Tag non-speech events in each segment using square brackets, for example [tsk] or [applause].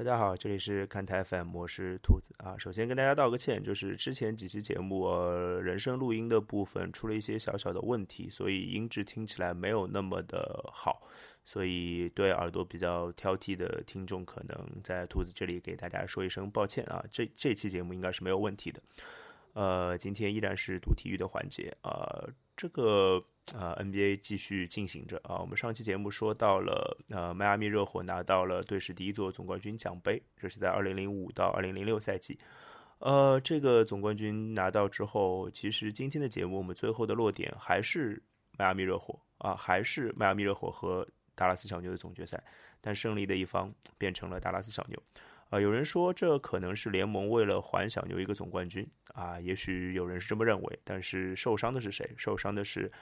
大家好，这里是看台 FM，我是兔子啊。首先跟大家道个歉，就是之前几期节目呃、人声录音的部分出了一些小小的问题，所以音质听起来没有那么的好，所以对耳朵比较挑剔的听众，可能在兔子这里给大家说一声抱歉啊。这这期节目应该是没有问题的。呃，今天依然是读体育的环节啊，这个。啊，NBA 继续进行着啊。我们上期节目说到了，呃，迈阿密热火拿到了队史第一座总冠军奖杯，这是在2005到2006赛季。呃，这个总冠军拿到之后，其实今天的节目我们最后的落点还是迈阿密热火啊，还是迈阿密热火和达拉斯小牛的总决赛，但胜利的一方变成了达拉斯小牛。啊，有人说这可能是联盟为了还小牛一个总冠军啊，也许有人是这么认为，但是受伤的是谁？受伤的是。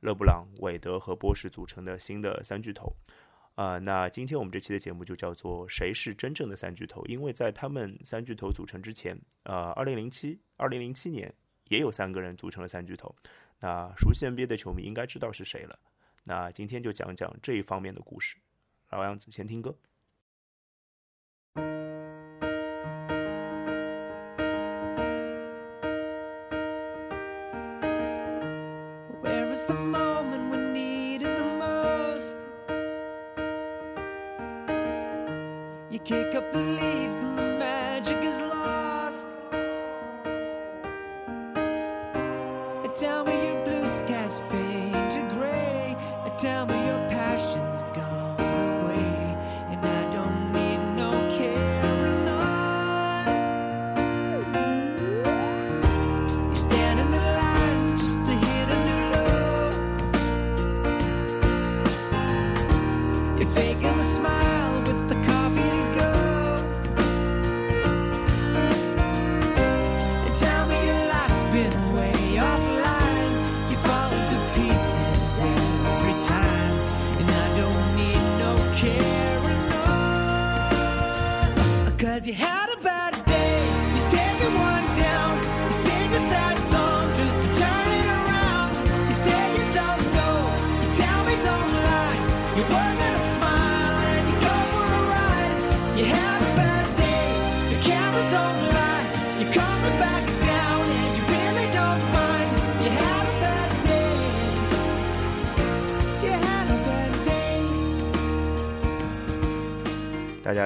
勒布朗、韦德和波什组成的新的三巨头，啊，那今天我们这期的节目就叫做“谁是真正的三巨头”？因为在他们三巨头组成之前，呃，二零零七、二零零七年也有三个人组成了三巨头。那熟悉 NBA 的球迷应该知道是谁了。那今天就讲讲这一方面的故事。老样子，先听歌。Kick up the leaves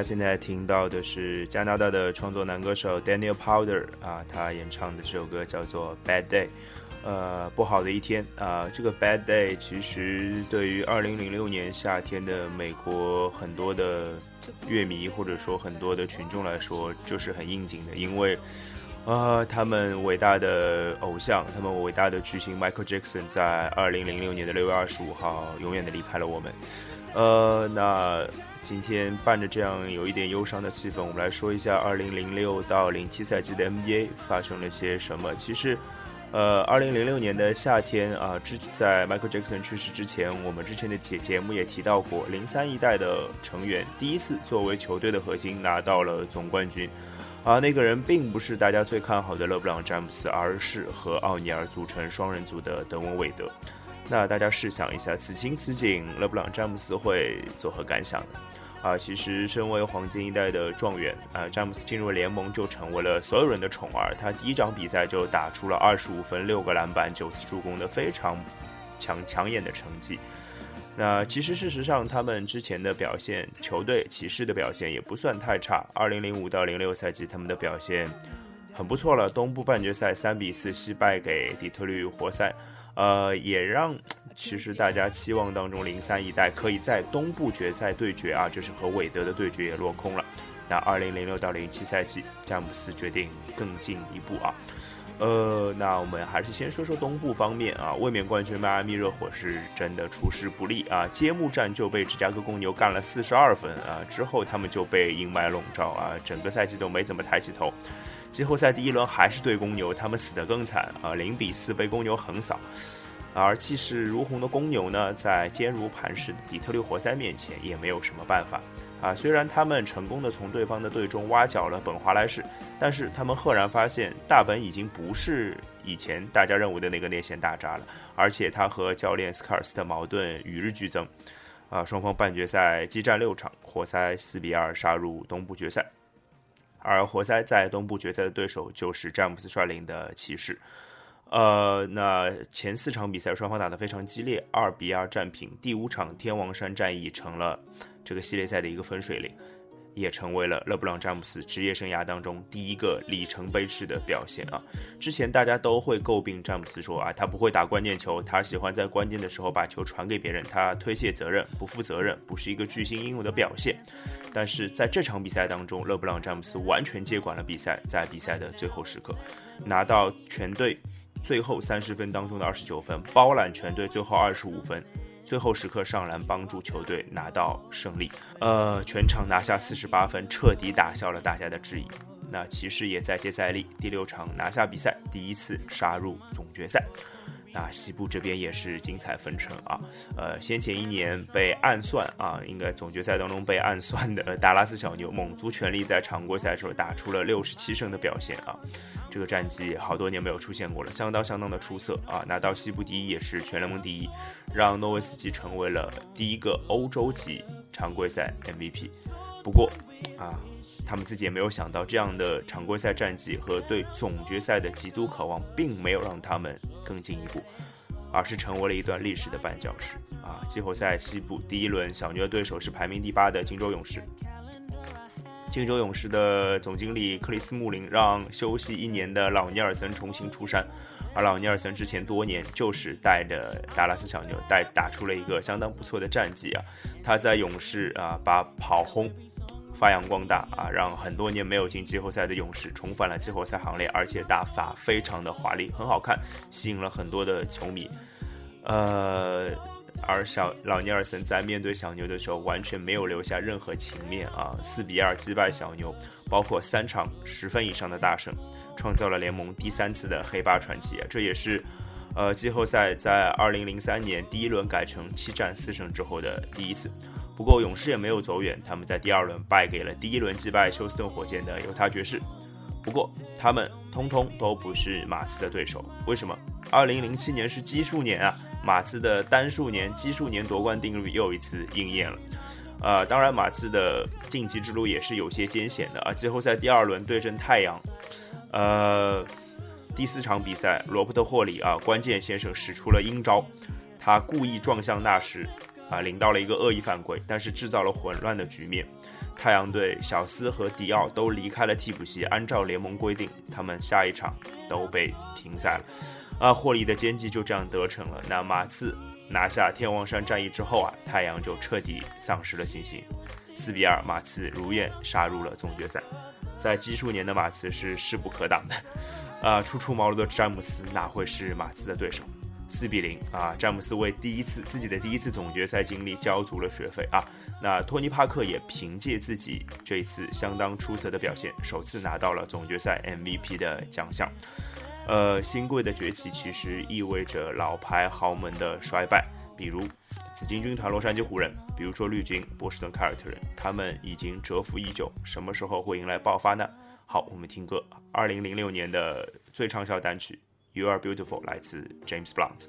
现在听到的是加拿大的创作男歌手 Daniel Powder 啊，他演唱的这首歌叫做《Bad Day》，呃，不好的一天啊。这个 Bad Day 其实对于2006年夏天的美国很多的乐迷或者说很多的群众来说，就是很应景的，因为啊，他们伟大的偶像，他们伟大的巨星 Michael Jackson 在2006年的6月25号永远的离开了我们。呃，那。今天伴着这样有一点忧伤的气氛，我们来说一下2006到07赛季的 NBA 发生了些什么。其实，呃，2006年的夏天啊，之在 Michael Jackson 去世之前，我们之前的节节目也提到过，零三一代的成员第一次作为球队的核心拿到了总冠军，而那个人并不是大家最看好的勒布朗詹姆斯，而是和奥尼尔组成双人组的德文韦德。那大家试想一下，此情此景，勒布朗詹姆斯会作何感想呢？啊，其实身为黄金一代的状元，啊，詹姆斯进入联盟就成为了所有人的宠儿。他第一场比赛就打出了二十五分、六个篮板、九次助攻的非常抢抢眼的成绩。那其实事实上，他们之前的表现，球队骑士的表现也不算太差。二零零五到零六赛季，他们的表现很不错了。东部半决赛三比四惜败给底特律活塞。呃，也让其实大家期望当中零三一代可以在东部决赛对决啊，就是和韦德的对决也落空了。那二零零六到零七赛季，詹姆斯决定更进一步啊。呃，那我们还是先说说东部方面啊，卫冕冠军迈阿密热火是真的出师不利啊，揭幕战就被芝加哥公牛干了四十二分啊，之后他们就被阴霾笼罩啊，整个赛季都没怎么抬起头。季后赛第一轮还是对公牛，他们死得更惨啊，零比四被公牛横扫。而气势如虹的公牛呢，在坚如磐石的底特律活塞面前也没有什么办法啊。虽然他们成功的从对方的队中挖角了本华莱士，但是他们赫然发现大本已经不是以前大家认为的那个内线大渣了，而且他和教练斯卡尔斯的矛盾与日俱增。啊，双方半决赛激战六场，活塞四比二杀入东部决赛。而活塞在东部决赛的对手就是詹姆斯率领的骑士。呃，那前四场比赛双方打得非常激烈，二比二战平。第五场天王山战役成了这个系列赛的一个分水岭。也成为了勒布朗詹姆斯职业生涯当中第一个里程碑式的表现啊！之前大家都会诟病詹姆斯说啊，他不会打关键球，他喜欢在关键的时候把球传给别人，他推卸责任，不负责任，不是一个巨星应有的表现。但是在这场比赛当中，勒布朗詹姆斯完全接管了比赛，在比赛的最后时刻拿到全队最后三十分当中的二十九分，包揽全队最后二十五分。最后时刻上篮帮助球队拿到胜利，呃，全场拿下四十八分，彻底打消了大家的质疑。那骑士也再接再厉，第六场拿下比赛，第一次杀入总决赛。那西部这边也是精彩纷呈啊，呃，先前一年被暗算啊，应该总决赛当中被暗算的达拉斯小牛，猛足全力在常规赛的时候打出了六十七胜的表现啊。这个战绩好多年没有出现过了，相当相当的出色啊！拿到西部第一也是全联盟第一，让诺维斯基成为了第一个欧洲级常规赛 MVP。不过啊，他们自己也没有想到，这样的常规赛战绩和对总决赛的极度渴望，并没有让他们更进一步，而是成为了一段历史的绊脚石啊！季后赛西部第一轮，小牛的对手是排名第八的金州勇士。金州勇士的总经理克里斯穆林让休息一年的老尼尔森重新出山，而老尼尔森之前多年就是带着达拉斯小牛带打出了一个相当不错的战绩啊，他在勇士啊把跑轰发扬光大啊，让很多年没有进季后赛的勇士重返了季后赛行列，而且打法非常的华丽，很好看，吸引了很多的球迷，呃。而小老尼尔森在面对小牛的时候，完全没有留下任何情面啊！四比二击败小牛，包括三场十分以上的大胜，创造了联盟第三次的黑八传奇！这也是，呃，季后赛在二零零三年第一轮改成七战四胜之后的第一次。不过勇士也没有走远，他们在第二轮败给了第一轮击败休斯顿火箭的犹他爵士。不过他们通通都不是马刺的对手，为什么？二零零七年是奇数年啊！马刺的单数年、奇数年夺冠定律又一次应验了。呃，当然，马刺的晋级之路也是有些艰险的啊。季后赛第二轮对阵太阳，呃，第四场比赛，罗伯特霍里啊，关键先生使出了阴招，他故意撞向纳什，啊，领到了一个恶意犯规，但是制造了混乱的局面。太阳队小斯和迪奥都离开了替补席，按照联盟规定，他们下一场都被停赛了。啊，霍利的奸计就这样得逞了。那马刺拿下天王山战役之后啊，太阳就彻底丧失了信心。四比二，马刺如愿杀入了总决赛。在奇数年的马刺是势不可挡的。啊，初出茅庐的詹姆斯哪会是马刺的对手？四比零啊，詹姆斯为第一次自己的第一次总决赛经历交足了学费啊。那托尼帕克也凭借自己这一次相当出色的表现，首次拿到了总决赛 MVP 的奖项。呃，新贵的崛起其实意味着老牌豪门的衰败，比如紫金军团洛杉矶湖人，比如说绿军波士顿凯尔特人，他们已经蛰伏已久，什么时候会迎来爆发呢？好，我们听歌，二零零六年的最畅销单曲《You Are Beautiful》来自 James Blunt。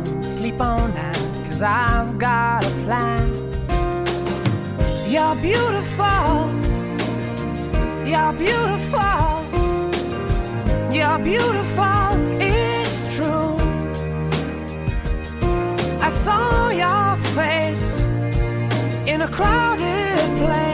sleep on that, cause I've got a plan. You're beautiful, you're beautiful, you're beautiful, it's true. I saw your face in a crowded place,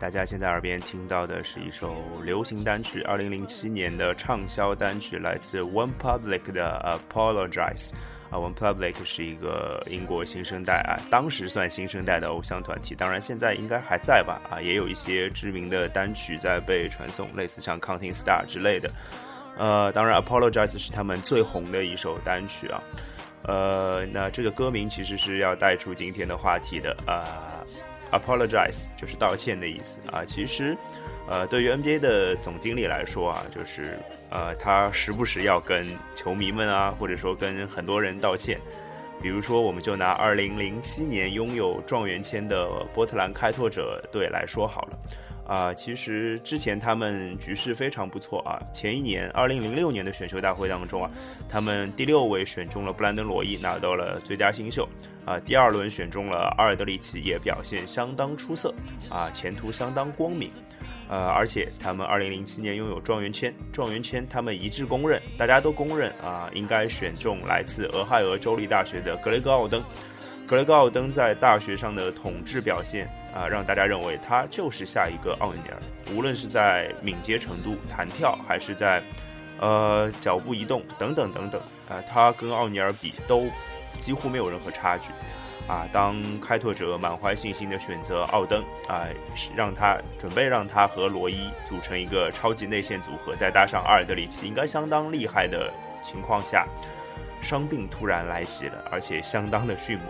大家现在耳边听到的是一首流行单曲，二零零七年的畅销单曲，来自 One Public 的《Apologize》。啊，One Public 是一个英国新生代啊，当时算新生代的偶像团体，当然现在应该还在吧？啊，也有一些知名的单曲在被传颂，类似像《Counting Star》之类的。呃，当然，《Apologize》是他们最红的一首单曲啊。呃，那这个歌名其实是要带出今天的话题的啊。Apologize 就是道歉的意思啊。其实，呃，对于 NBA 的总经理来说啊，就是呃，他时不时要跟球迷们啊，或者说跟很多人道歉。比如说，我们就拿2007年拥有状元签的波特兰开拓者队来说好了。啊，其实之前他们局势非常不错啊。前一年，二零零六年的选秀大会当中啊，他们第六位选中了布兰登·罗伊，拿到了最佳新秀。啊，第二轮选中了阿尔德里奇，也表现相当出色，啊，前途相当光明。呃，而且他们二零零七年拥有状元签，状元签他们一致公认，大家都公认啊，应该选中来自俄亥俄州立大学的格雷格·奥登。格雷格·奥登在大学上的统治表现啊，让大家认为他就是下一个奥尼尔。无论是在敏捷程度、弹跳，还是在呃脚步移动等等等等啊，他跟奥尼尔比都几乎没有任何差距。啊，当开拓者满怀信心的选择奥登啊，让他准备让他和罗伊组成一个超级内线组合，再搭上阿尔德里奇，应该相当厉害的情况下，伤病突然来袭了，而且相当的迅猛。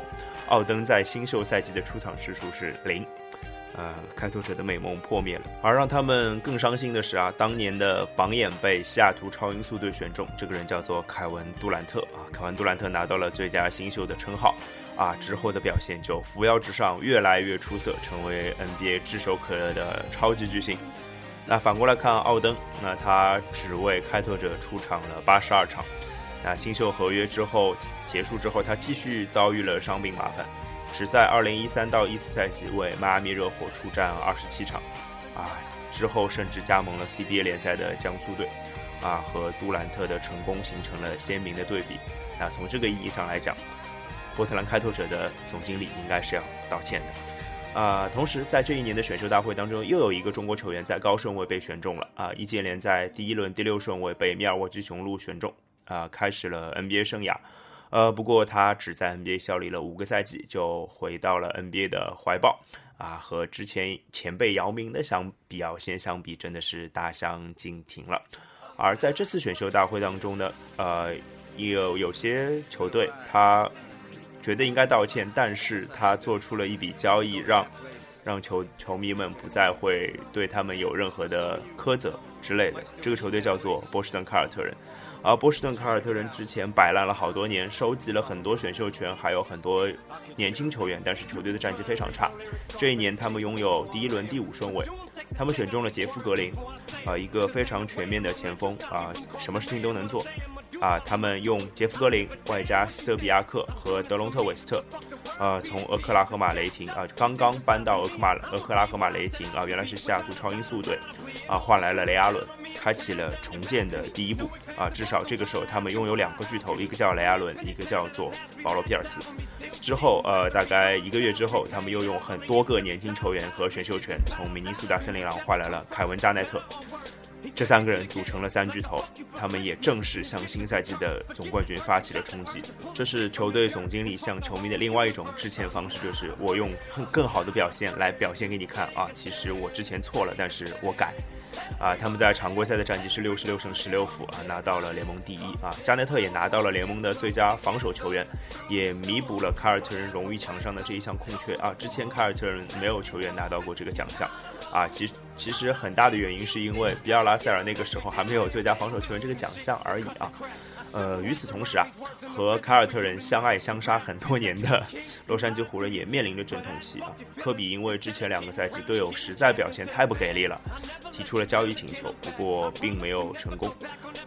奥登在新秀赛季的出场次数是零，呃，开拓者的美梦破灭了。而让他们更伤心的是啊，当年的榜眼被西雅图超音速队选中，这个人叫做凯文杜兰特啊，凯文杜兰特拿到了最佳新秀的称号。啊，之后的表现就扶摇直上，越来越出色，成为 NBA 炙手可热的超级巨星。那反过来看奥登，那他只为开拓者出场了八十二场。那新秀合约之后结束之后，他继续遭遇了伤病麻烦，只在二零一三到一四赛季为迈阿密热火出战二十七场。啊，之后甚至加盟了 CBA 联赛的江苏队。啊，和杜兰特的成功形成了鲜明的对比。那从这个意义上来讲，波特兰开拓者的总经理应该是要道歉的。啊、同时在这一年的选秀大会当中，又有一个中国球员在高顺位被选中了啊、易建联在第一轮第六顺位被密尔沃基雄鹿选中啊、开始了 NBA 生涯。呃，不过他只在 NBA 效力了五个赛季，就回到了 NBA 的怀抱啊，和之前前辈姚明的相表现相比，真的是大相径庭了。而在这次选秀大会当中呢，呃，有有些球队他觉得应该道歉，但是他做出了一笔交易，让让球球迷们不再会对他们有任何的苛责之类的。这个球队叫做波士顿凯尔特人。而波士顿凯尔特人之前摆烂了好多年，收集了很多选秀权，还有很多年轻球员，但是球队的战绩非常差。这一年，他们拥有第一轮第五顺位，他们选中了杰夫格林，啊、一个非常全面的前锋啊、什么事情都能做。啊，他们用杰夫格林外加斯特比亚克和德隆特韦斯特，呃，从俄克拉荷马雷霆啊、刚刚搬到俄克马俄克拉荷马雷霆啊、原来是西雅图超音速队，啊，换来了雷阿伦，开启了重建的第一步啊。至少这个时候，他们拥有两个巨头，一个叫雷阿伦，一个叫做保罗皮尔斯。之后，呃，大概一个月之后，他们又用很多个年轻球员和选秀权，从明尼苏达森林狼换来了凯文加奈特。这三个人组成了三巨头，他们也正式向新赛季的总冠军发起了冲击。这是球队总经理向球迷的另外一种致歉方式，就是我用更好的表现来表现给你看啊！其实我之前错了，但是我改。啊，他们在常规赛的战绩是六十六胜十六负啊，拿到了联盟第一啊。加内特也拿到了联盟的最佳防守球员，也弥补了凯尔特人荣誉墙上的这一项空缺啊。之前凯尔特人没有球员拿到过这个奖项啊。其实其实很大的原因是因为比尔拉塞尔那个时候还没有最佳防守球员这个奖项而已啊。呃，与此同时啊，和凯尔特人相爱相杀很多年的洛杉矶湖人也面临着阵痛期啊。科比因为之前两个赛季队友实在表现太不给力了，提出了交易请求，不过并没有成功。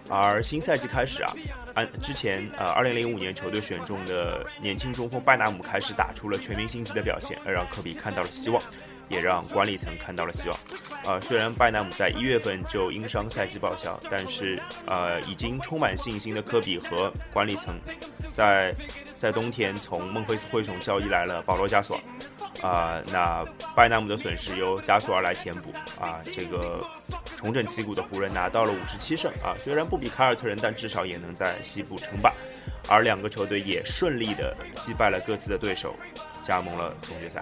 而新赛季开始啊，按之前呃2005年球队选中的年轻中锋拜纳姆开始打出了全明星级的表现，而让科比看到了希望。也让管理层看到了希望。呃，虽然拜纳姆在一月份就因伤赛季报销，但是呃，已经充满信心的科比和管理层在在冬天从孟菲斯灰熊交易来了保罗加索尔。啊、那拜纳姆的损失由加索尔来填补啊、这个重整旗鼓的湖人拿到了五十七胜啊，虽然不比凯尔特人，但至少也能在西部称霸。而两个球队也顺利的击败了各自的对手，加盟了总决赛。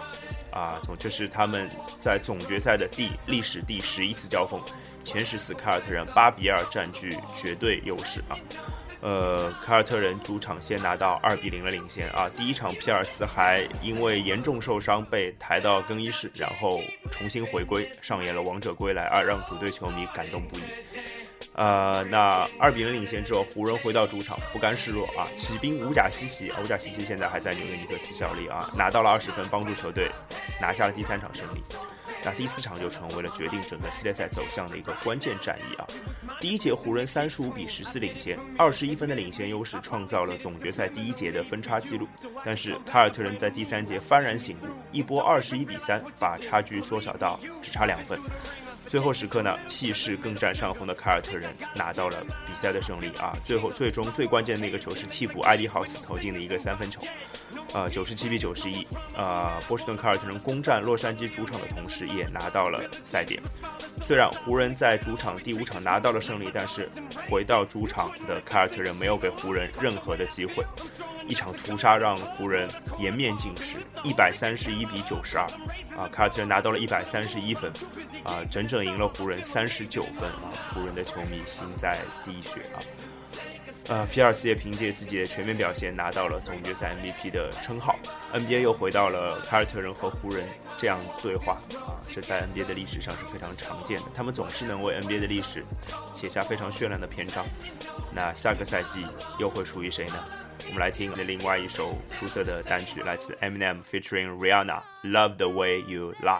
啊，总这是他们在总决赛的第历史第十一次交锋，前十次凯尔特人八比二占据绝对优势啊。呃，凯尔特人主场先拿到二比零的领先啊。第一场皮尔斯还因为严重受伤被抬到更衣室，然后重新回归，上演了王者归来啊，让主队球迷感动不已。呃，那二比零领先之后，湖人回到主场不甘示弱啊，起兵五甲西奇，五甲西奇现在还在纽约尼克斯效力啊，拿到了二十分，帮助球队拿下了第三场胜利。那第四场就成为了决定整个系列赛走向的一个关键战役啊！第一节湖人三十五比十四领先，二十一分的领先优势创造了总决赛第一节的分差纪录。但是凯尔特人在第三节幡然醒悟，一波二十一比三把差距缩小到只差两分。最后时刻呢，气势更占上风的凯尔特人拿到了比赛的胜利啊！最后最终最关键的那个球是替补艾迪豪斯投进的一个三分球，呃，九十七比九十一，呃，波士顿凯尔特人攻占洛杉矶主场的同时，也拿到了赛点。虽然湖人在主场第五场拿到了胜利，但是回到主场的凯尔特人没有给湖人任何的机会。一场屠杀让湖人颜面尽失，一百三十一比九十二，啊，凯尔特人拿到了一百三十一分，啊，整整赢了湖人三十九分啊，湖人的球迷心在滴血啊。呃，皮尔斯也凭借自己的全面表现拿到了总决赛 MVP 的称号。NBA 又回到了凯尔特人和湖人这样对话啊，这在 NBA 的历史上是非常常见的。他们总是能为 NBA 的历史写下非常绚烂的篇章。那下个赛季又会属于谁呢？我们来听的另外一首出色的单曲，来自 Eminem featuring Rihanna，《Love the Way You Lie》。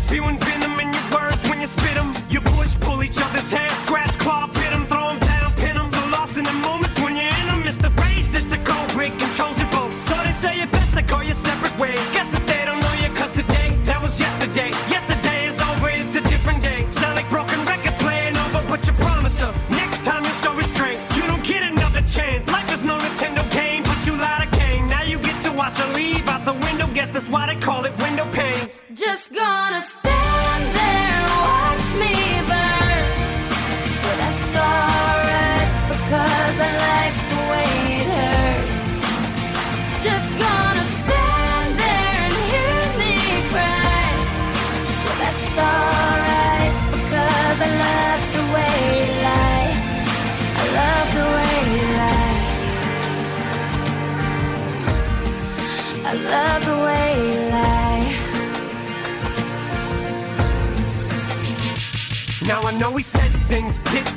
Spewing venom in your words when you spit them. You push, pull each other's hair, scratch, claw,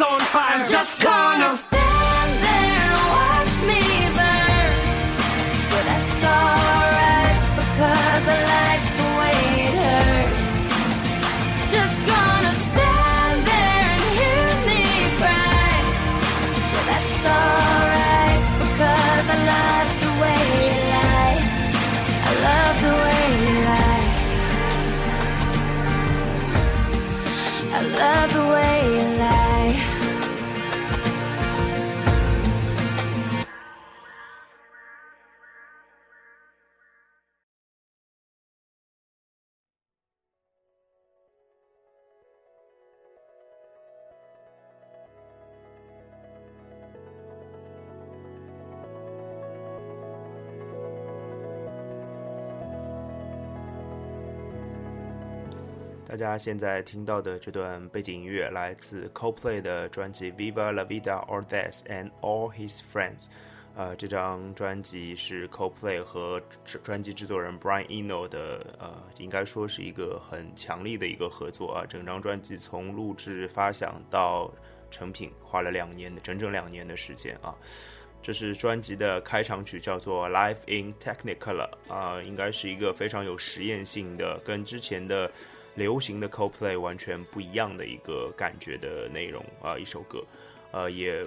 I'm just gonna. 现在听到的这段背景音乐来自 Coldplay 的专辑《Viva La Vida or Death and All His Friends》。呃，这张专辑是 Coldplay 和专辑制作人 Brian Eno 的，呃，应该说是一个很强力的一个合作啊。整张专辑从录制、发想到成品花了两年的整整两年的时间啊。这是专辑的开场曲，叫做《Life in Technicolor》啊，应该是一个非常有实验性的，跟之前的流行的 Coldplay 完全不一样的一个感觉的内容啊，一首歌，呃，也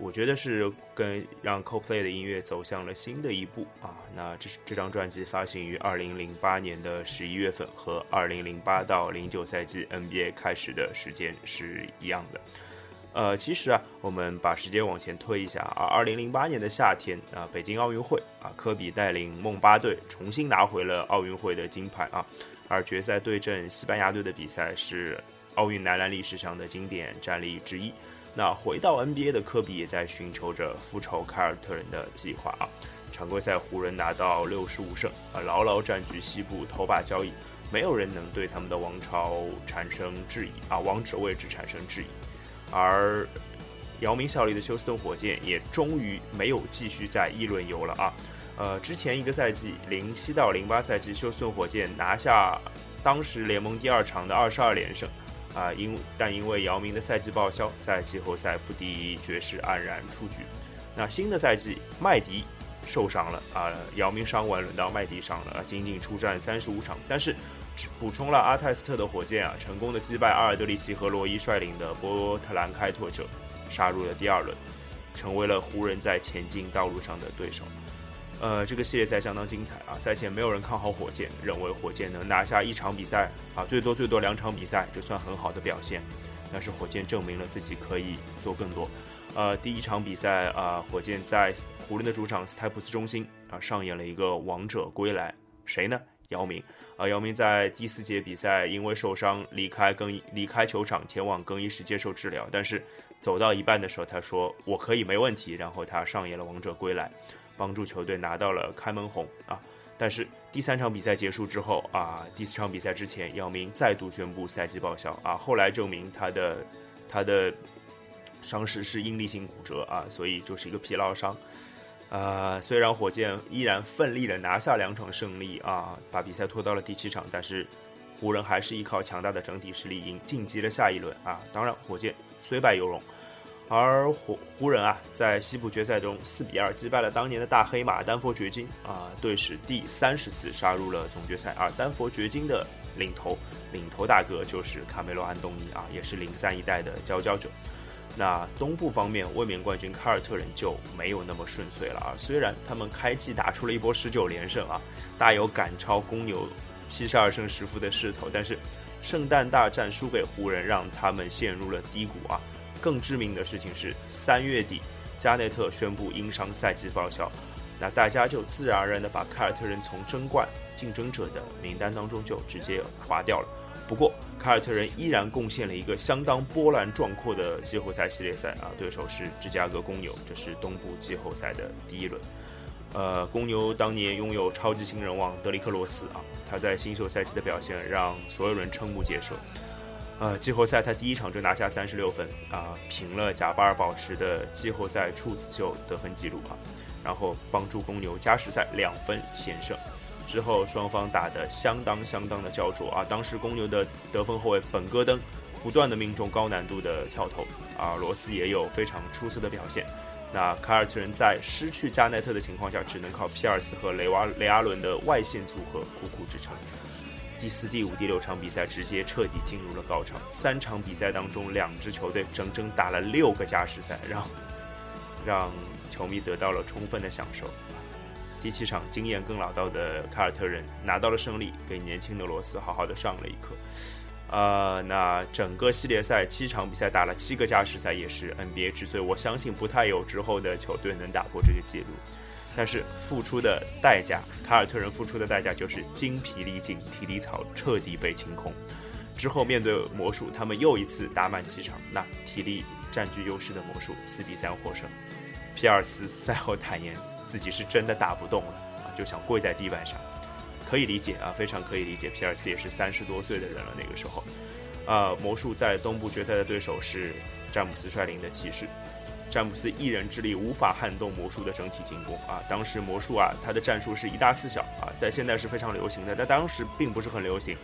我觉得是跟让 Coldplay 的音乐走向了新的一步啊。那这是这张专辑发行于二零零八年的十一月份，和二零零八到零九赛季 NBA 开始的时间是一样的。呃，其实啊，我们把时间往前推一下啊，二零零八年的夏天啊，北京奥运会啊，科比带领梦八队重新拿回了奥运会的金牌啊，而决赛对阵西班牙队的比赛是奥运男篮历史上的经典战例之一。那回到 NBA 的科比也在寻求着复仇凯尔特人的计划啊。常规赛湖人拿到六十五胜啊，牢牢占据西部头把交椅，没有人能对他们的王朝产生质疑啊，王者位置产生质疑。而姚明效力的休斯顿火箭也终于没有继续在议论游了啊。呃，之前一个赛季零七到零八赛季，休斯顿火箭拿下当时联盟第二长的二十二连胜。啊，因但因为姚明的赛季报销，在季后赛不敌爵士黯然出局。那新的赛季，麦迪受伤了啊，姚明伤完，轮到麦迪上了，仅仅出战三十五场，但是补充了阿泰斯特的火箭啊，成功的击败阿尔德里奇和罗伊率领的波特兰开拓者，杀入了第二轮，成为了湖人在前进道路上的对手。呃，这个系列赛相当精彩啊！赛前没有人看好火箭，认为火箭能拿下一场比赛啊，最多最多两场比赛就算很好的表现。但是火箭证明了自己可以做更多。呃，第一场比赛啊，火箭在湖人的主场斯台普斯中心啊，上演了一个王者归来，谁呢？姚明啊！姚明在第四节比赛因为受伤离开更衣离开球场，前往更衣室接受治疗。但是走到一半的时候，他说：“我可以，没问题。”然后他上演了王者归来。帮助球队拿到了开门红啊！但是第三场比赛结束之后啊，第四场比赛之前，姚明再度宣布赛季报销啊。后来证明他的他的伤势是应力性骨折啊，所以就是一个疲劳伤。啊，虽然火箭依然奋力的拿下两场胜利啊，把比赛拖到了第七场，但是湖人还是依靠强大的整体实力赢晋级了下一轮啊。当然，火箭虽败犹荣。而湖湖人啊，在西部决赛中四比二击败了当年的大黑马丹佛掘金啊，队史第三十次杀入了总决赛。而丹佛掘金的领头领头大哥就是卡梅罗安东尼啊，也是零三一代的佼佼者。那东部方面，卫冕冠军凯尔特人就没有那么顺遂了啊。虽然他们开季打出了一波十九连胜啊，大有赶超公牛七十二胜十负的势头，但是圣诞大战输给湖人，让他们陷入了低谷啊。更致命的事情是，三月底，加内特宣布因伤赛季报销，那大家就自然而然的把凯尔特人从争冠竞争者的名单当中就直接划掉了。不过，凯尔特人依然贡献了一个相当波澜壮阔的季后赛系列赛啊，对手是芝加哥公牛，这是东部季后赛的第一轮。呃，公牛当年拥有超级新人王德里克罗斯啊，他在新秀赛季的表现让所有人瞠目结舌。呃，季后赛他第一场就拿下三十六分啊，平了贾巴尔保持的季后赛处子秀得分记录啊，然后帮助公牛加时赛两分险胜。之后双方打得相当相当的焦灼啊，当时公牛的得分后卫本戈登不断的命中高难度的跳投啊，罗斯也有非常出色的表现。那凯尔特人在失去加内特的情况下，只能靠皮尔斯和雷瓦雷阿伦的外线组合苦苦支撑。第四、第五、第六场比赛直接彻底进入了高潮。三场比赛当中，两支球队整整打了六个加时赛，让让球迷得到了充分的享受。第七场，经验更老道的凯尔特人拿到了胜利，给年轻的罗斯好好的上了一课。呃，那整个系列赛七场比赛打了七个加时赛，也是 NBA 之最。我相信不太有之后的球队能打破这个记录。但是付出的代价，凯尔特人付出的代价就是精疲力尽，体力槽彻底被清空。之后面对魔术，他们又一次打满七场，那体力占据优势的魔术四比三获胜。皮尔斯赛后坦言自己是真的打不动了啊，就想跪在地板上。可以理解啊，非常可以理解。皮尔斯也是三十多岁的人了，那个时候。啊，魔术在东部决赛的对手是詹姆斯率领的骑士。詹姆斯一人之力无法撼动魔术的整体进攻啊！当时魔术啊，他的战术是一大四小啊，在现在是非常流行的，在当时并不是很流行。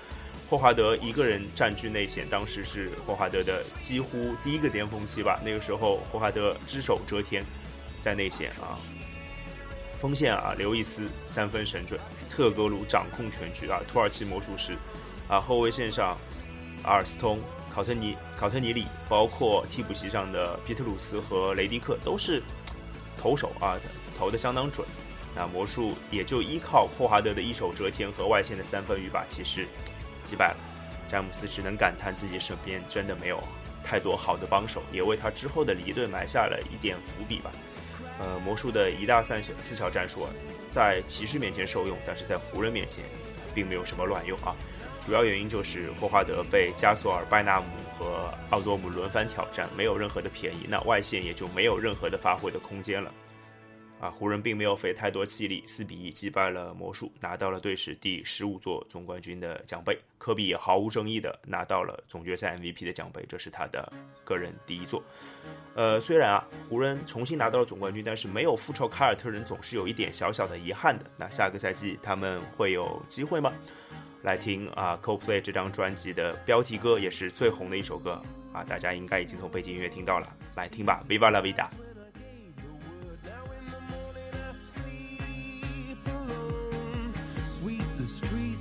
霍华德一个人占据内线，当时是霍华德的几乎第一个巅峰期吧。那个时候，霍华德只手遮天，在内线啊，锋线啊，刘易斯三分神准，特格鲁掌控全局啊，土耳其魔术师啊，后卫线上阿尔斯通、考特尼考特尼里，包括替补席上的皮特鲁斯和雷迪克都是投手啊，[tsk] 投的相当准。那魔术也就依靠霍华德的一手遮天和外线的三分雨把，其实 [tsk] 击败了詹姆斯，只能感叹自己身边真的没有太多好的帮手，也为他之后的离队埋下了一点伏笔吧。呃，魔术的一大三小四小战术，在骑士面前受用，但是在湖人面前并没有什么卵用啊。主要原因就是霍华德被加索尔、拜纳姆和奥多姆轮番挑战，没有任何的便宜，那外线也就没有任何的发挥的空间了。啊，湖人并没有费太多气力，四比一击败了魔术，拿到了队史第十五座总冠军的奖杯。科比也毫无争议的拿到了总决赛 MVP 的奖杯，这是他的个人第一座。呃，虽然啊，湖人重新拿到了总冠军，但是没有复仇凯尔特人总是有一点小小的遗憾的。那下个赛季他们会有机会吗？来听啊，Coldplay 这张专辑的标题歌也是最红的一首歌啊，大家应该已经从背景音乐听到了，来听吧，Viva la vida。Sweep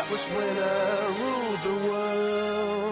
that was when I ruled the world.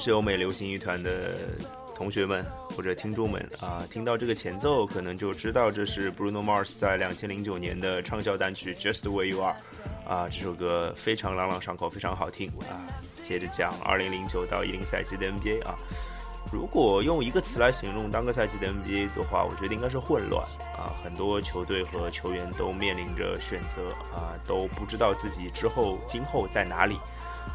是，欧美流行乐团的同学们或者听众们啊，听到这个前奏，可能就知道这是 Bruno Mars 在两千零九年的畅销单曲《Just the Way You Are》啊，这首歌非常朗朗上口，非常好听啊。接着讲二零零九到一零赛季的 NBA 啊，如果用一个词来形容当个赛季的 NBA 的话，我觉得应该是混乱啊，很多球队和球员都面临着选择啊，都不知道自己之后今后在哪里。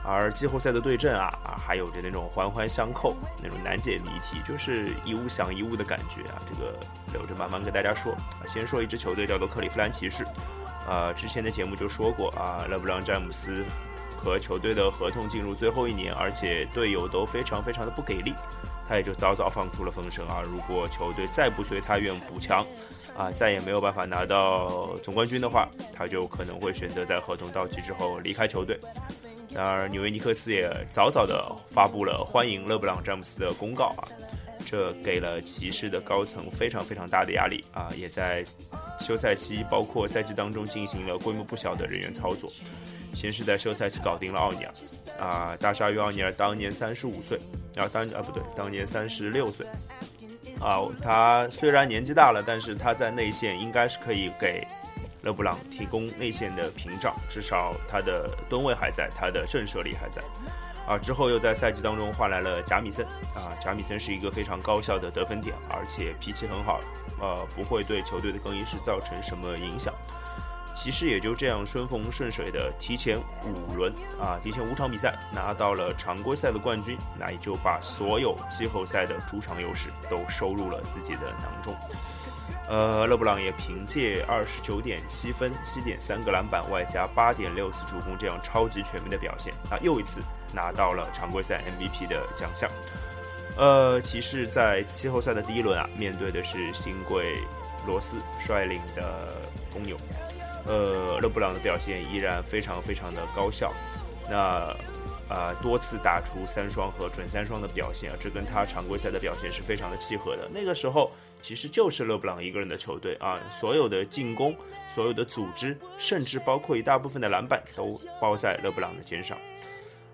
而季后赛的对阵啊啊，还有着那种环环相扣、那种难解谜题，就是一物降一物的感觉啊。这个留着慢慢跟大家说。啊先说一支球队叫做克利夫兰骑士，啊，之前的节目就说过啊，勒布朗詹姆斯和球队的合同进入最后一年，而且队友都非常非常的不给力，他也就早早放出了风声啊，如果球队再不随他愿补强。啊，再也没有办法拿到总冠军的话，他就可能会选择在合同到期之后离开球队。然而，纽约尼克斯也早早的发布了欢迎勒布朗詹姆斯的公告啊，这给了骑士的高层非常非常大的压力啊，也在休赛期包括赛季当中进行了规模不小的人员操作。先是在休赛期搞定了奥尼尔啊，大鲨鱼奥尼尔当年三十五岁，啊当啊不对，当年三十六岁啊，他虽然年纪大了，但是他在内线应该是可以给勒布朗提供内线的屏障，至少他的吨位还在，他的震慑力还在。啊，之后又在赛季当中换来了贾米森啊，贾米森是一个非常高效的得分点，而且脾气很好，呃，不会对球队的更衣室造成什么影响。骑士也就这样顺风顺水的提前五轮啊，提前五场比赛拿到了常规赛的冠军，那也就把所有季后赛的主场优势都收入了自己的囊中。呃，勒布朗也凭借二十九点七分、七点三个篮板，外加八点六次助攻这样超级全面的表现，啊，又一次拿到了常规赛 MVP 的奖项。呃，骑士在季后赛的第一轮啊，面对的是新贵罗斯率领的公牛。呃，勒布朗的表现依然非常非常的高效，那呃多次打出三双和准三双的表现啊，这跟他常规赛的表现是非常的契合的。那个时候其实就是勒布朗一个人的球队啊，所有的进攻、所有的组织，甚至包括一大部分的篮板都包在勒布朗的肩上。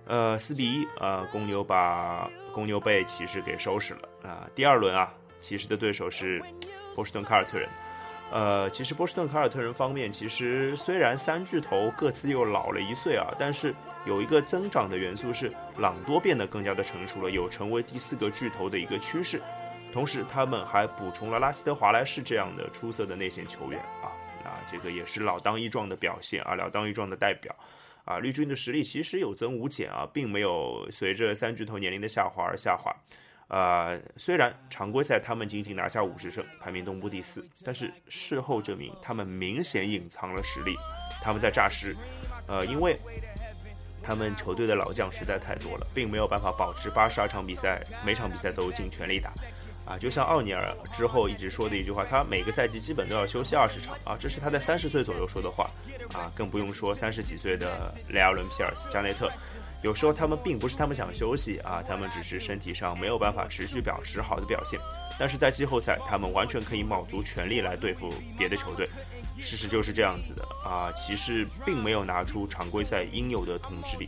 呃，四比一啊，公牛把公牛被骑士给收拾了啊。第二轮啊，骑士的对手是波士顿凯尔特人。呃，其实波士顿凯尔特人方面，其实虽然三巨头各自又老了一岁啊，但是有一个增长的元素是朗多变得更加的成熟了，有成为第四个巨头的一个趋势。同时，他们还补充了拉希德华莱士这样的出色的内线球员啊，那这个也是老当益壮的表现啊，老当益壮的代表啊。绿军的实力其实有增无减啊，并没有随着三巨头年龄的下滑而下滑。呃，虽然常规赛他们仅仅拿下五十胜，排名东部第四，但是事后证明他们明显隐藏了实力，他们在诈尸。呃，因为他们球队的老将实在太多了，并没有办法保持八十二场比赛每场比赛都尽全力打。啊，就像奥尼尔之后一直说的一句话，他每个赛季基本都要休息二十场啊，这是他在三十岁左右说的话啊，更不用说三十几岁的雷阿伦·皮尔斯、加内特。有时候他们并不是他们想休息啊，他们只是身体上没有办法持续保持好的表现。但是在季后赛，他们完全可以卯足全力来对付别的球队。事实就是这样子的啊，骑士并没有拿出常规赛应有的统治力。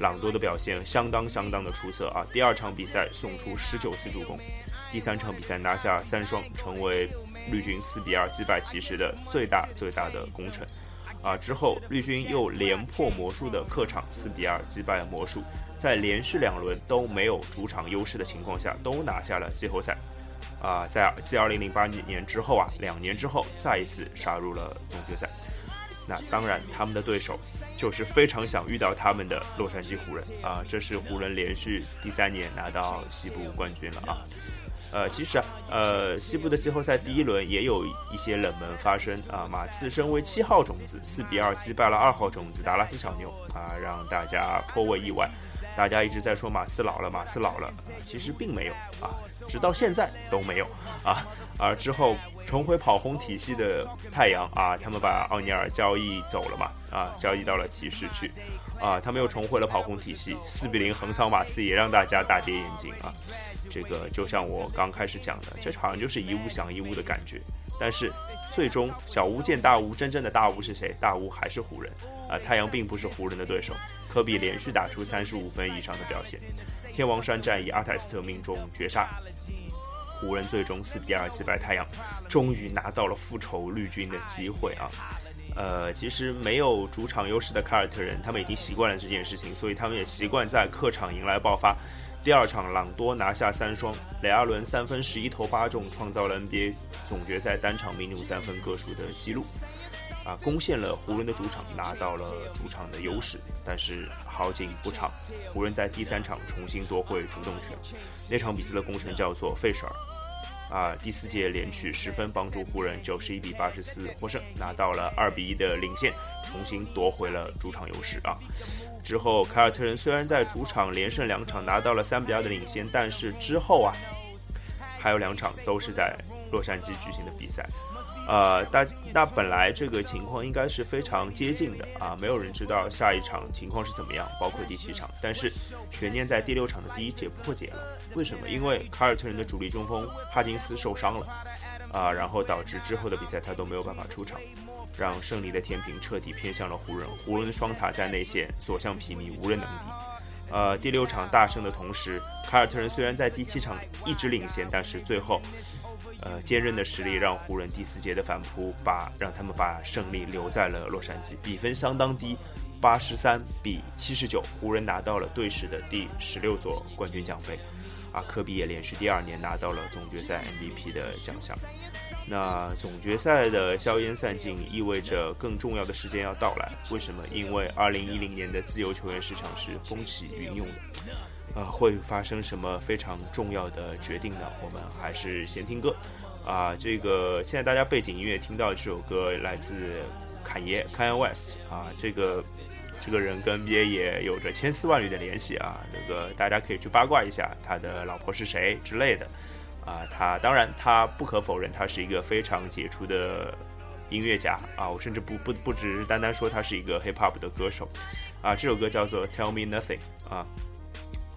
朗多的表现相当相当的出色啊，第二场比赛送出十九次助攻，第三场比赛拿下三双，成为绿军四比二击败骑士的最大最大的功臣。啊！之后绿军又连破魔术的客场四比二击败魔术，在连续两轮都没有主场优势的情况下，都拿下了季后赛。啊，在继二零零八年之后啊，两年之后再一次杀入了总决赛。那当然，他们的对手就是非常想遇到他们的洛杉矶湖人啊！这是湖人连续第三年拿到西部冠军了啊！呃，其实啊，呃，西部的季后赛第一轮也有一些冷门发生啊。马刺身为七号种子，四比二击败了二号种子达拉斯小牛啊，让大家颇为意外。大家一直在说马刺老了，马刺老了，其实并没有啊，直到现在都没有啊。而之后重回跑轰体系的太阳啊，他们把奥尼尔交易走了嘛啊，交易到了骑士去啊，他们又重回了跑轰体系，四比零横扫马刺，也让大家大跌眼镜啊。这个就像我刚开始讲的，这好像就是一物降一物的感觉。但是最终小巫见大巫，真正的大巫是谁？大巫还是湖人啊、太阳并不是湖人的对手。科比连续打出三十五分以上的表现，天王山战役阿泰斯特命中绝杀，湖人最终四比二击败太阳，终于拿到了复仇绿军的机会啊！呃，其实没有主场优势的凯尔特人，他们已经习惯了这件事情，所以他们也习惯在客场迎来爆发。第二场，朗多拿下三双，雷阿伦三分十一投八中，创造了 NBA 总决赛单场命中三分个数的纪录，啊，攻陷了湖人的主场，拿到了主场的优势。但是好景不长，湖人在第三场重新夺回主动权。那场比赛的功臣叫做费舍尔。啊，第四节连取十分，帮助湖人九十一比八十四获胜，拿到了二比一的领先，重新夺回了主场优势啊。之后，凯尔特人虽然在主场连胜两场，拿到了三比二的领先，但是之后啊，还有两场都是在洛杉矶举行的比赛。呃，大那本来这个情况应该是非常接近的啊，没有人知道下一场情况是怎么样，包括第七场。但是悬念在第六场的第一节破解了，为什么？因为凯尔特人的主力中锋帕金斯受伤了，啊，然后导致之后的比赛他都没有办法出场，让胜利的天平彻底偏向了湖人。湖人的双塔在内线所向披靡，无人能敌。呃，第六场大胜的同时，凯尔特人虽然在第七场一直领先，但是最后。呃，坚韧的实力让湖人第四节的反扑把让他们把胜利留在了洛杉矶，比分相当低，八十三比七十九，湖人拿到了队史的第十六座冠军奖杯，啊，科比也连续第二年拿到了总决赛 MVP 的奖项。那总决赛的硝烟散尽，意味着更重要的时间要到来。为什么？因为二零一零年的自由球员市场是风起云涌的。啊，会发生什么非常重要的决定呢？我们还是先听歌。啊，这个现在大家背景音乐听到这首歌来自侃爷 Kanye West 啊，这个这个人跟 NBA 也有着千丝万缕的联系啊。这个大家可以去八卦一下他的老婆是谁之类的。啊，他当然他不可否认他是一个非常杰出的音乐家啊，我甚至不不不只是单单说他是一个 Hip Hop 的歌手。啊，这首歌叫做 Tell Me Nothing 啊。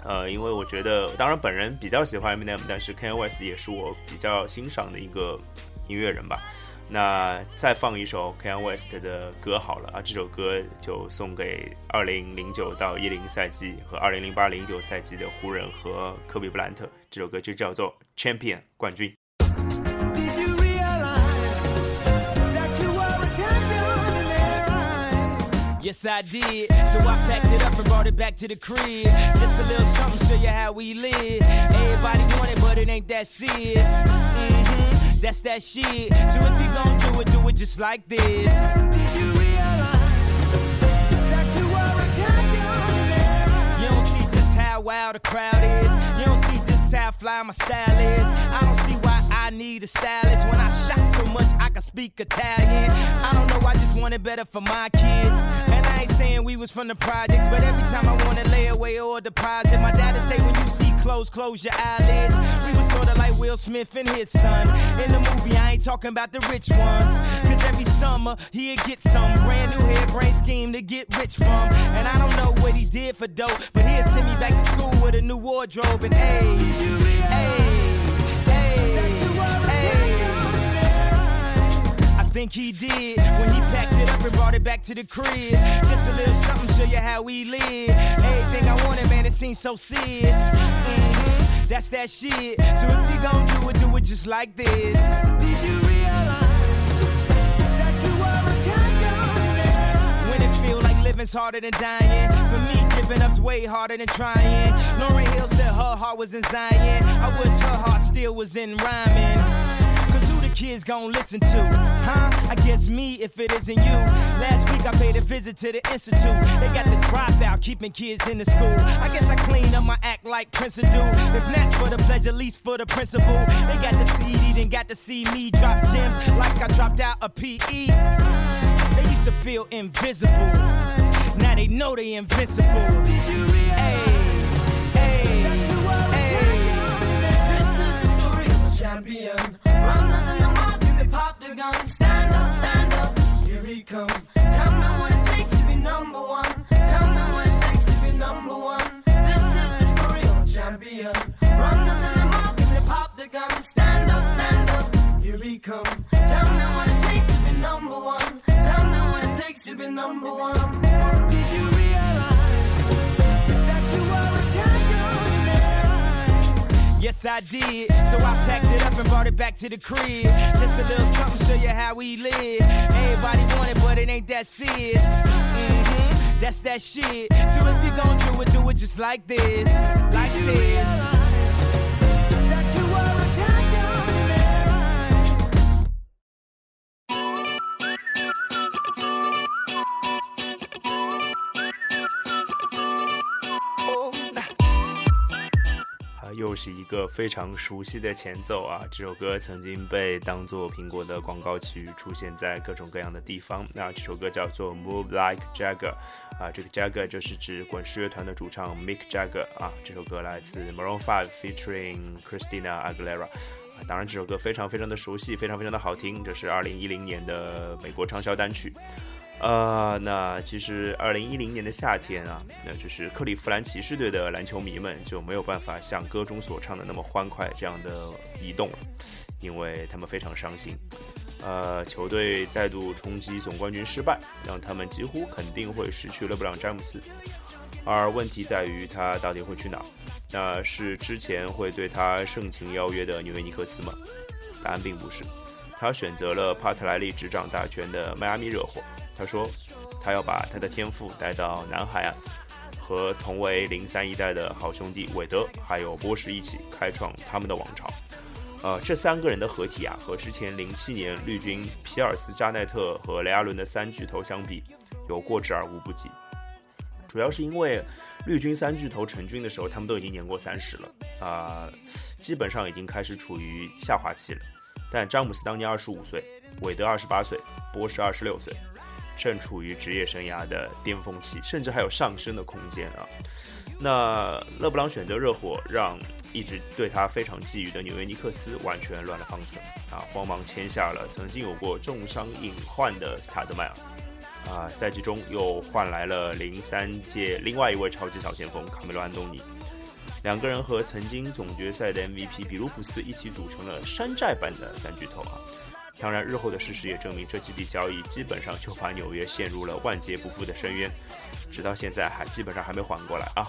呃，因为我觉得，当然本人比较喜欢 Eminem，但是 Kanye West 也是我比较欣赏的一个音乐人吧。那再放一首 Kanye West 的歌好了啊，这首歌就送给2009到10赛季和2008-09赛季的湖人和科比布兰特。这首歌就叫做 Champion 冠军。Did you realize that you were a champion in their eyes? Yes, I did. So I packed it up and brought it back to the crib. Just a little something, show you how we live. Everybody want it, but it ain't that serious. hmm That's that shit. So if you gon' do it, do it just like this. Did you realize that you were a champion? You don't see just how wild the crowd is. You don't see just how fly my style is. I don't see why I need a stylist when I shot so much I can speak Italian. I don't know, I just want it better for my kids. I ain't saying we was from the projects, but every time I wanna lay away or deposit, my dad'd say when you see clothes, close your eyelids. We was sorta like Will Smith and his son. In the movie, I ain't talking about the rich ones. Cause every summer, he'd get some brand new hairbrain scheme to get rich from. And I don't know what he did for dope, but he'd send me back to school with a new wardrobe and hey, think he did when he packed it up and brought it back to the crib. Just a little something, show you how we live. Everything I wanted, man, it seems so serious. Mhm, That's that shit. So if you gon' do it, do it just like this. Did you realize that you were a in? When it feel like living's harder than dying. For me, giving up's way harder than trying. Lauren Hill said her heart was in Zion. I wish her heart still was in rhyming. Cause who the kids gon' listen to? Huh? I guess me if it isn't you. Last week I paid a visit to the institute. They got the dropout, keeping kids in the school. I guess I clean up my act like Prince do. If not for the pleasure, least for the principle. They got the CD, then got to see me drop gems like I dropped out a. PE. They used to feel invisible. Now they know they invincible. Story of a champion. The. Stand up, stand up, here he comes. Tell me what it takes to be number one. Tell me what it takes to be number one. This is the story of champion. Yes, I did. So I packed it up and brought it back to the crib. Just a little something, show you how we live. Everybody want it, but it ain't that serious. hmm That's that shit. So if you gon' do it, do it just like this. Like this. 是一个非常熟悉的前奏啊！这首歌曾经被当做苹果的广告曲出现在各种各样的地方。那这首歌叫做《Move Like Jagger》啊，这个 Jagger 就是指滚石乐团的主唱 Mick Jagger 啊。这首歌来自 Maroon 5 featuring Christina Aguilera。啊，当然这首歌非常非常的熟悉，非常非常的好听，这是2010年的美国畅销单曲。呃，那其实二零一零年的夏天啊，那就是克利夫兰骑士队的篮球迷们就没有办法像歌中所唱的那么欢快这样的移动了，因为他们非常伤心。呃，球队再度冲击总冠军失败，让他们几乎肯定会失去勒布朗詹姆斯。而问题在于他到底会去哪儿？那是之前会对他盛情邀约的纽约尼克斯吗？答案并不是，他选择了帕特莱利执掌大权的迈阿密热火。他说，他要把他的天赋带到南海岸，和同为零三一代的好兄弟韦德还有波什一起开创他们的王朝。呃，这三个人的合体啊，和之前零七年绿军皮尔斯、加奈特和雷阿伦的三巨头相比，有过之而无不及。主要是因为绿军三巨头成军的时候，他们都已经年过三十了啊、基本上已经开始处于下滑期了。但詹姆斯当年二十五岁，韦德二十八岁，波什二十六岁，正处于职业生涯的巅峰期，甚至还有上升的空间啊。那勒布朗选择热火，让一直对他非常觊觎的纽约尼克斯完全乱了方寸啊！慌忙签下了曾经有过重伤隐患的斯塔德迈尔啊，赛季中又换来了零三届另外一位超级小前锋卡梅罗安东尼，两个人和曾经总决赛的 MVP 比卢普斯一起组成了山寨版的三巨头啊！当然，日后的事实也证明，这几笔交易基本上就把纽约陷入了万劫不复的深渊，直到现在还基本上还没缓过来啊。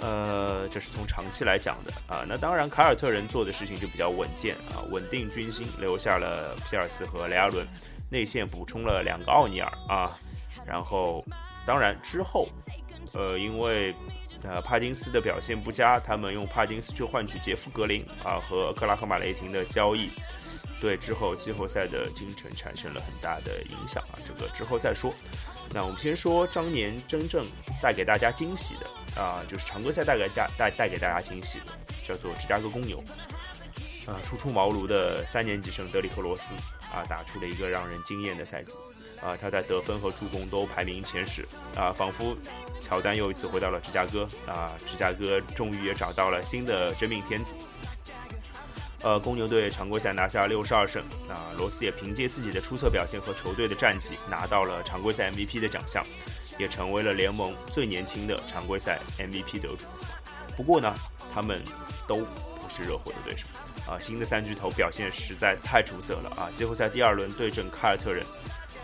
呃，这是从长期来讲的啊。那当然，凯尔特人做的事情就比较稳健啊，稳定军心，留下了皮尔斯和雷阿伦，内线补充了两个奥尼尔啊。然后，当然之后，呃，因为呃帕金斯的表现不佳，他们用帕金斯去换取杰夫格林啊和克拉荷马雷霆的交易。对之后季后赛的进程产生了很大的影响啊，这个之后再说。那我们先说当年真正带给大家惊喜的啊，就是常规赛带给家带带给大家惊喜的，叫做芝加哥公牛。啊，初出茅庐的三年级生德里克罗斯啊，打出了一个让人惊艳的赛季啊，他在得分和助攻都排名前十啊，仿佛乔丹又一次回到了芝加哥啊，芝加哥终于也找到了新的真命天子。呃，公牛队常规赛拿下六十二胜，啊，罗斯也凭借自己的出色表现和球队的战绩拿到了常规赛 MVP 的奖项，也成为了联盟最年轻的常规赛 MVP 得主。不过呢，他们都不是热火的对手，啊，新的三巨头表现实在太出色了啊！季后赛第二轮对阵凯尔特人，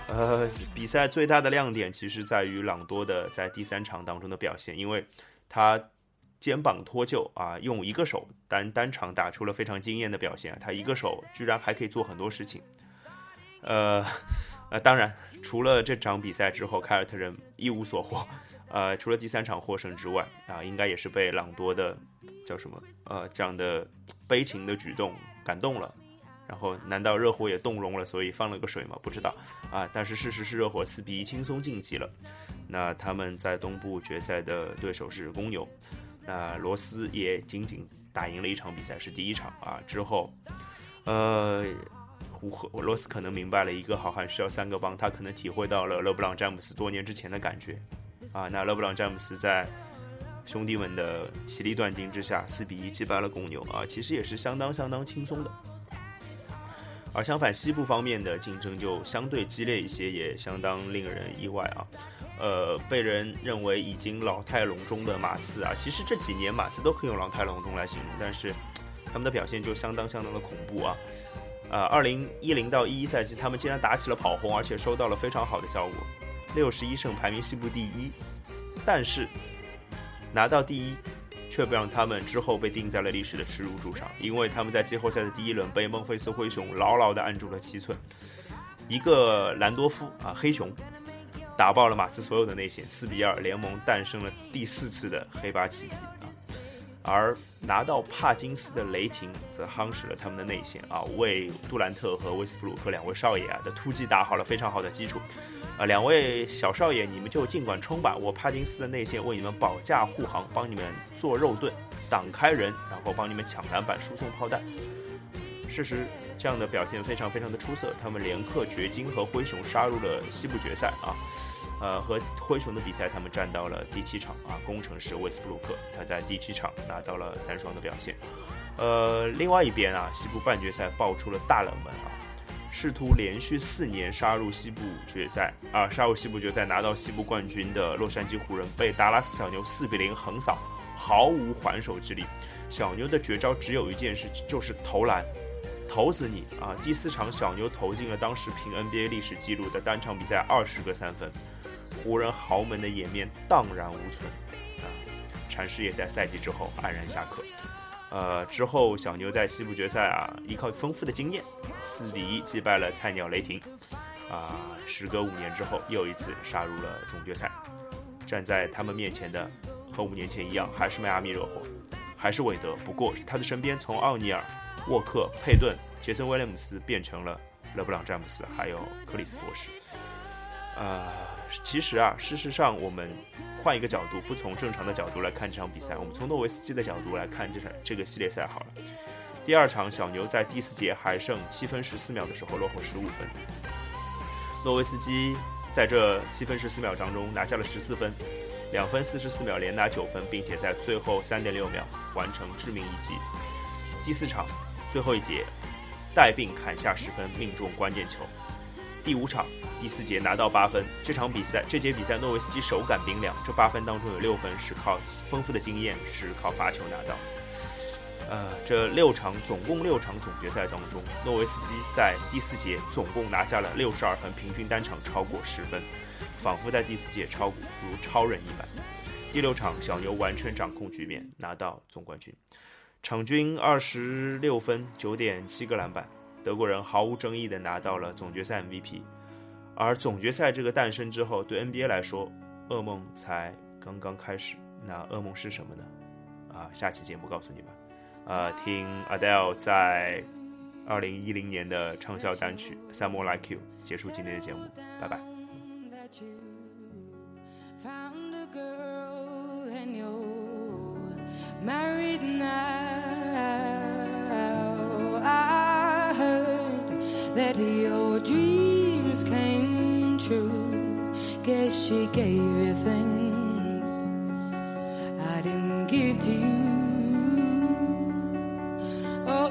呃，比赛最大的亮点其实在于朗多的在第三场当中的表现，因为他。肩膀脱臼啊，用一个手单单场打出了非常惊艳的表现啊。他一个手居然还可以做很多事情。呃，呃，当然，除了这场比赛之后，凯尔特人一无所获。呃，除了第三场获胜之外，啊，应该也是被朗多的叫什么呃这样的悲情的举动感动了。然后，难道热火也动容了，所以放了个水吗？不知道啊。但是事实是，热火四比一轻松晋级了。那他们在东部决赛的对手是公牛。那罗斯也仅仅打赢了一场比赛，是第一场啊。之后，呃，胡和罗斯可能明白了一个好汉需要三个帮，他可能体会到了勒布朗詹姆斯多年之前的感觉啊。那勒布朗詹姆斯在兄弟们的齐力断金之下，四比一击败了公牛啊，其实也是相当相当轻松的。而相反，西部方面的竞争就相对激烈一些，也相当令人意外啊。呃，被人认为已经老态龙钟的马刺啊，其实这几年马刺都可以用老态龙钟来形容，但是他们的表现就相当相当的恐怖啊。呃，二零一零到一一赛季，他们竟然打起了跑轰，而且收到了非常好的效果。六十一胜排名西部第一，但是拿到第一，却不让他们之后被钉在了历史的耻辱柱上，因为他们在季后赛的第一轮被孟菲斯灰熊牢牢地按住了七寸，一个兰多夫啊黑熊打爆了马刺所有的内线，四比二，联盟诞生了第四次的黑八奇迹啊。而拿到帕金斯的雷霆则夯实了他们的内线啊，为杜兰特和威斯布鲁克两位少爷啊的突击打好了非常好的基础。啊，两位小少爷，你们就尽管冲吧！我帕金斯的内线为你们保驾护航，帮你们做肉盾，挡开人，然后帮你们抢篮板、输送炮弹。事实，这样的表现非常非常的出色，他们连克掘金和灰熊，杀入了西部决赛啊。呃，和灰熊的比赛，他们站到了第七场啊。工程师威斯布鲁克，他在第七场拿到了三双的表现。呃，另外一边啊，西部半决赛爆出了大冷门啊。试图连续四年杀入西部决赛啊，杀入西部决赛拿到西部冠军的洛杉矶湖人被达拉斯小牛四比零横扫，毫无还手之力。小牛的绝招只有一件事，就是投篮，投死你啊！第四场小牛投进了当时平 NBA 历史纪录的单场比赛二十个三分，湖人豪门的颜面荡然无存啊！禅师也在赛季之后黯然下课。呃，之后小牛在西部决赛啊，依靠丰富的经验，四比一击败了菜鸟雷霆，啊，时隔五年之后又一次杀入了总决赛。站在他们面前的和五年前一样，还是迈阿密热火，还是韦德，不过他的身边从奥尼尔、沃克、佩顿、杰森威廉姆斯变成了勒布朗詹姆斯，还有克里斯博士。啊，其实啊，事实上我们。换一个角度，不从正常的角度来看这场比赛，我们从诺维斯基的角度来看这场这个系列赛好了。第二场，小牛在第四节还剩七分十四秒的时候落后十五分，诺维斯基在这七分十四秒当中拿下了十四分，两分四十四秒连拿九分，并且在最后三点六秒完成致命一击。第四场最后一节，带病砍下十分，命中关键球。第五场第四节拿到八分，这场比赛这节比赛诺维斯基手感冰凉，这八分当中有六分是靠丰富的经验，是靠罚球拿到。呃，这六场总共六场总决赛当中，诺维斯基在第四节总共拿下了六十二分，平均单场超过十分，仿佛在第四节超股如超人一般。第六场小牛完全掌控局面，拿到总冠军，场均二十六分，九点七个篮板。德国人毫无争议地拿到了总决赛 MVP，而总决赛这个诞生之后，对 NBA 来说，噩梦才刚刚开始。那噩梦是什么呢？啊，下期节目告诉你吧。呃，听 Adele 在二零一零年的畅销单曲《Someone Like You》结束今天的节目，拜拜。found a girl and you married now. I heard that your dreams came true. Guess she gave you things I didn't give to you. Oh,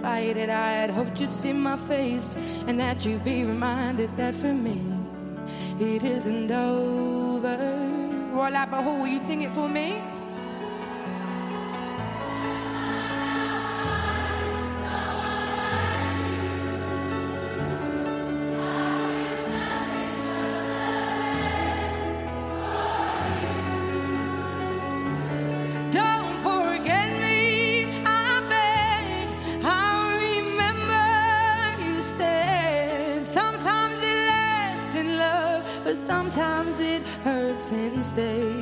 Fight it. I had hoped you'd see my face and that you'd be reminded that for me it isn't over. Roy Lapaho, will you sing it for me? But sometimes it hurts instead.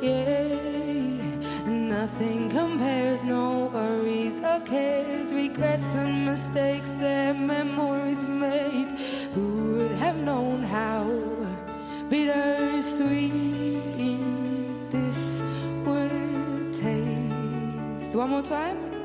Yeah, nothing compares, no worries or cares, regrets and mistakes that memories made. Who would have known how bittersweet this would taste? One more time.